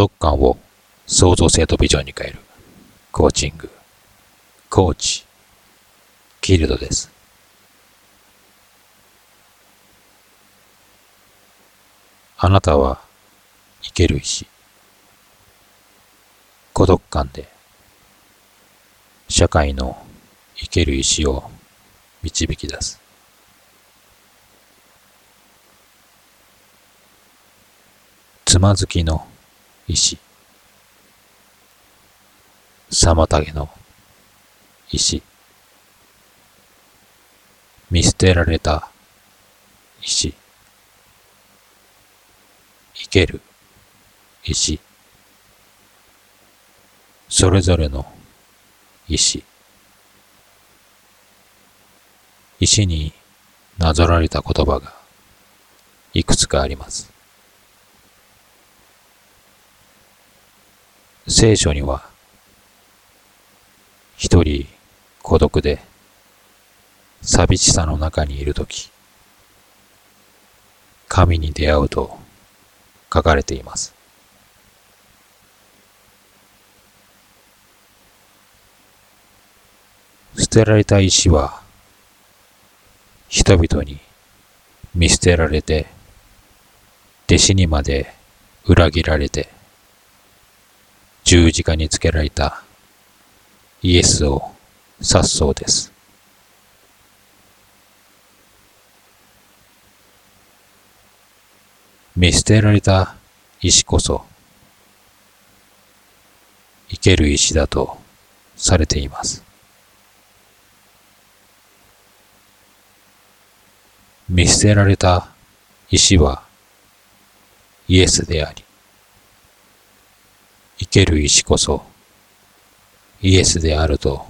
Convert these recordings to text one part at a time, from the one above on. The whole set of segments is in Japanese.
独感を創造性とビジョンに変えるコーチング、コーチ、キルドです。あなたは生ける石。孤独感で社会の生ける石を導き出す。つまずきの石。妨げの石。見捨てられた石。生ける石。それぞれの石。石になぞられた言葉がいくつかあります。聖書には一人孤独で寂しさの中にいるとき、神に出会うと書かれています。捨てられた石は人々に見捨てられて弟子にまで裏切られて十字架につけられたイエスを指すそうです。見捨てられた石こそ生ける石だとされています。見捨てられた石はイエスであり、生ける石こそイエスであると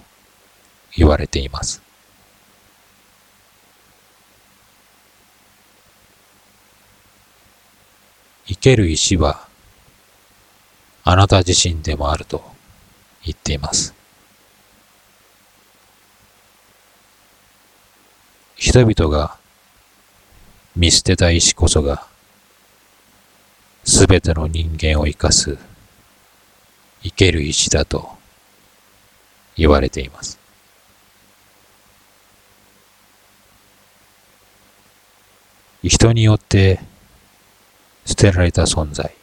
言われています。生ける石はあなた自身でもあると言っています。人々が見捨てた石こそが、すべての人間を生かす、生ける石だと言われています。人によって捨てられた存在。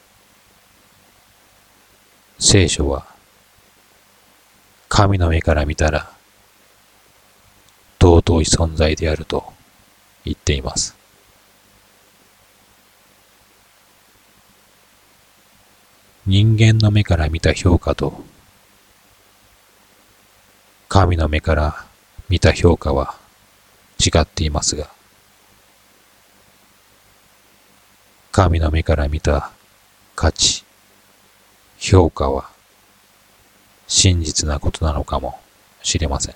聖書は、神の目から見たら、尊い存在であると言っています。人間の目から見た評価と、神の目から見た評価は違っていますが、神の目から見た価値、評価は真実なことなのかもしれません。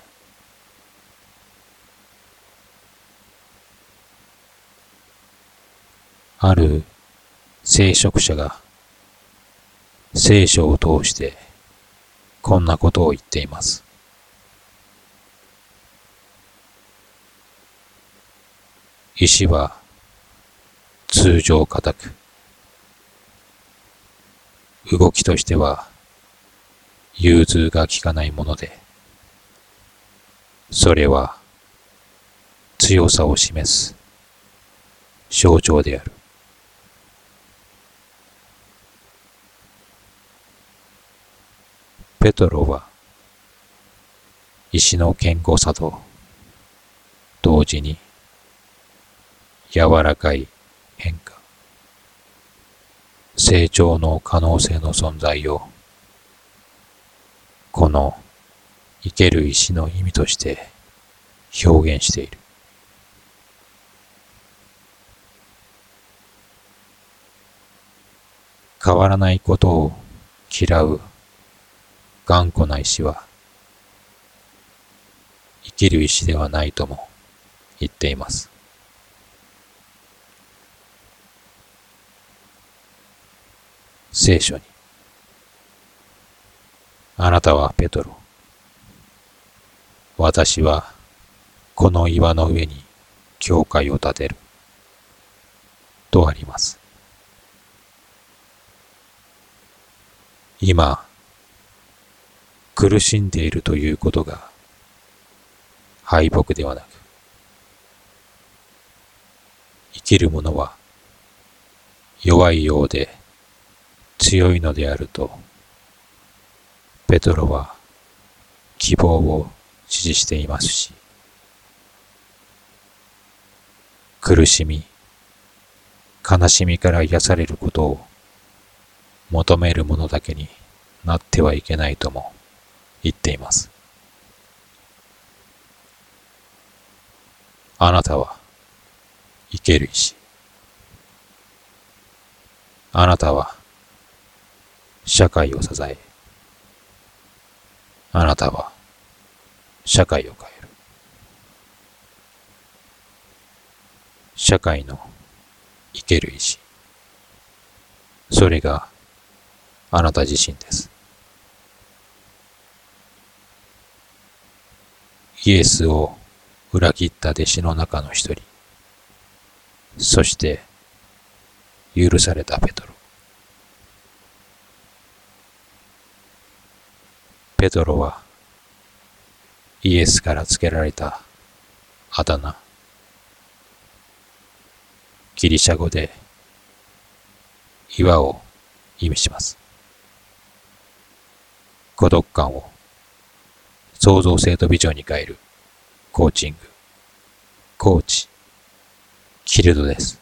ある聖職者が聖書を通してこんなことを言っています。石は通常硬く、動きとしては融通が効かないもので、それは強さを示す象徴である。ペトロは石の健康さと同時に柔らかい変化、成長の可能性の存在をこの生ける石の意味として表現している。変わらないことを嫌う頑固な石は生きる石ではないとも言っています。聖書にあなたはペトロ。私はこの岩の上に教会を建てる。とあります。今、苦しんでいるということが敗北ではなく、生きる者は弱いようで強いのであると、ペトロは希望を支持していますし、苦しみ、悲しみから癒されることを求める者だけになってはいけないとも言っています。あなたは生ける石。あなたは社会を支え、あなたは社会を変える。社会の生ける石。それがあなた自身です。イエスを裏切った弟子の中の一人。そして許されたペトロ。ペトロはイエスから付けられたあだ名。ギリシャ語で岩を意味します。孤独感を創造性とビジョンに変えるコーチング、コーチ、キルドです。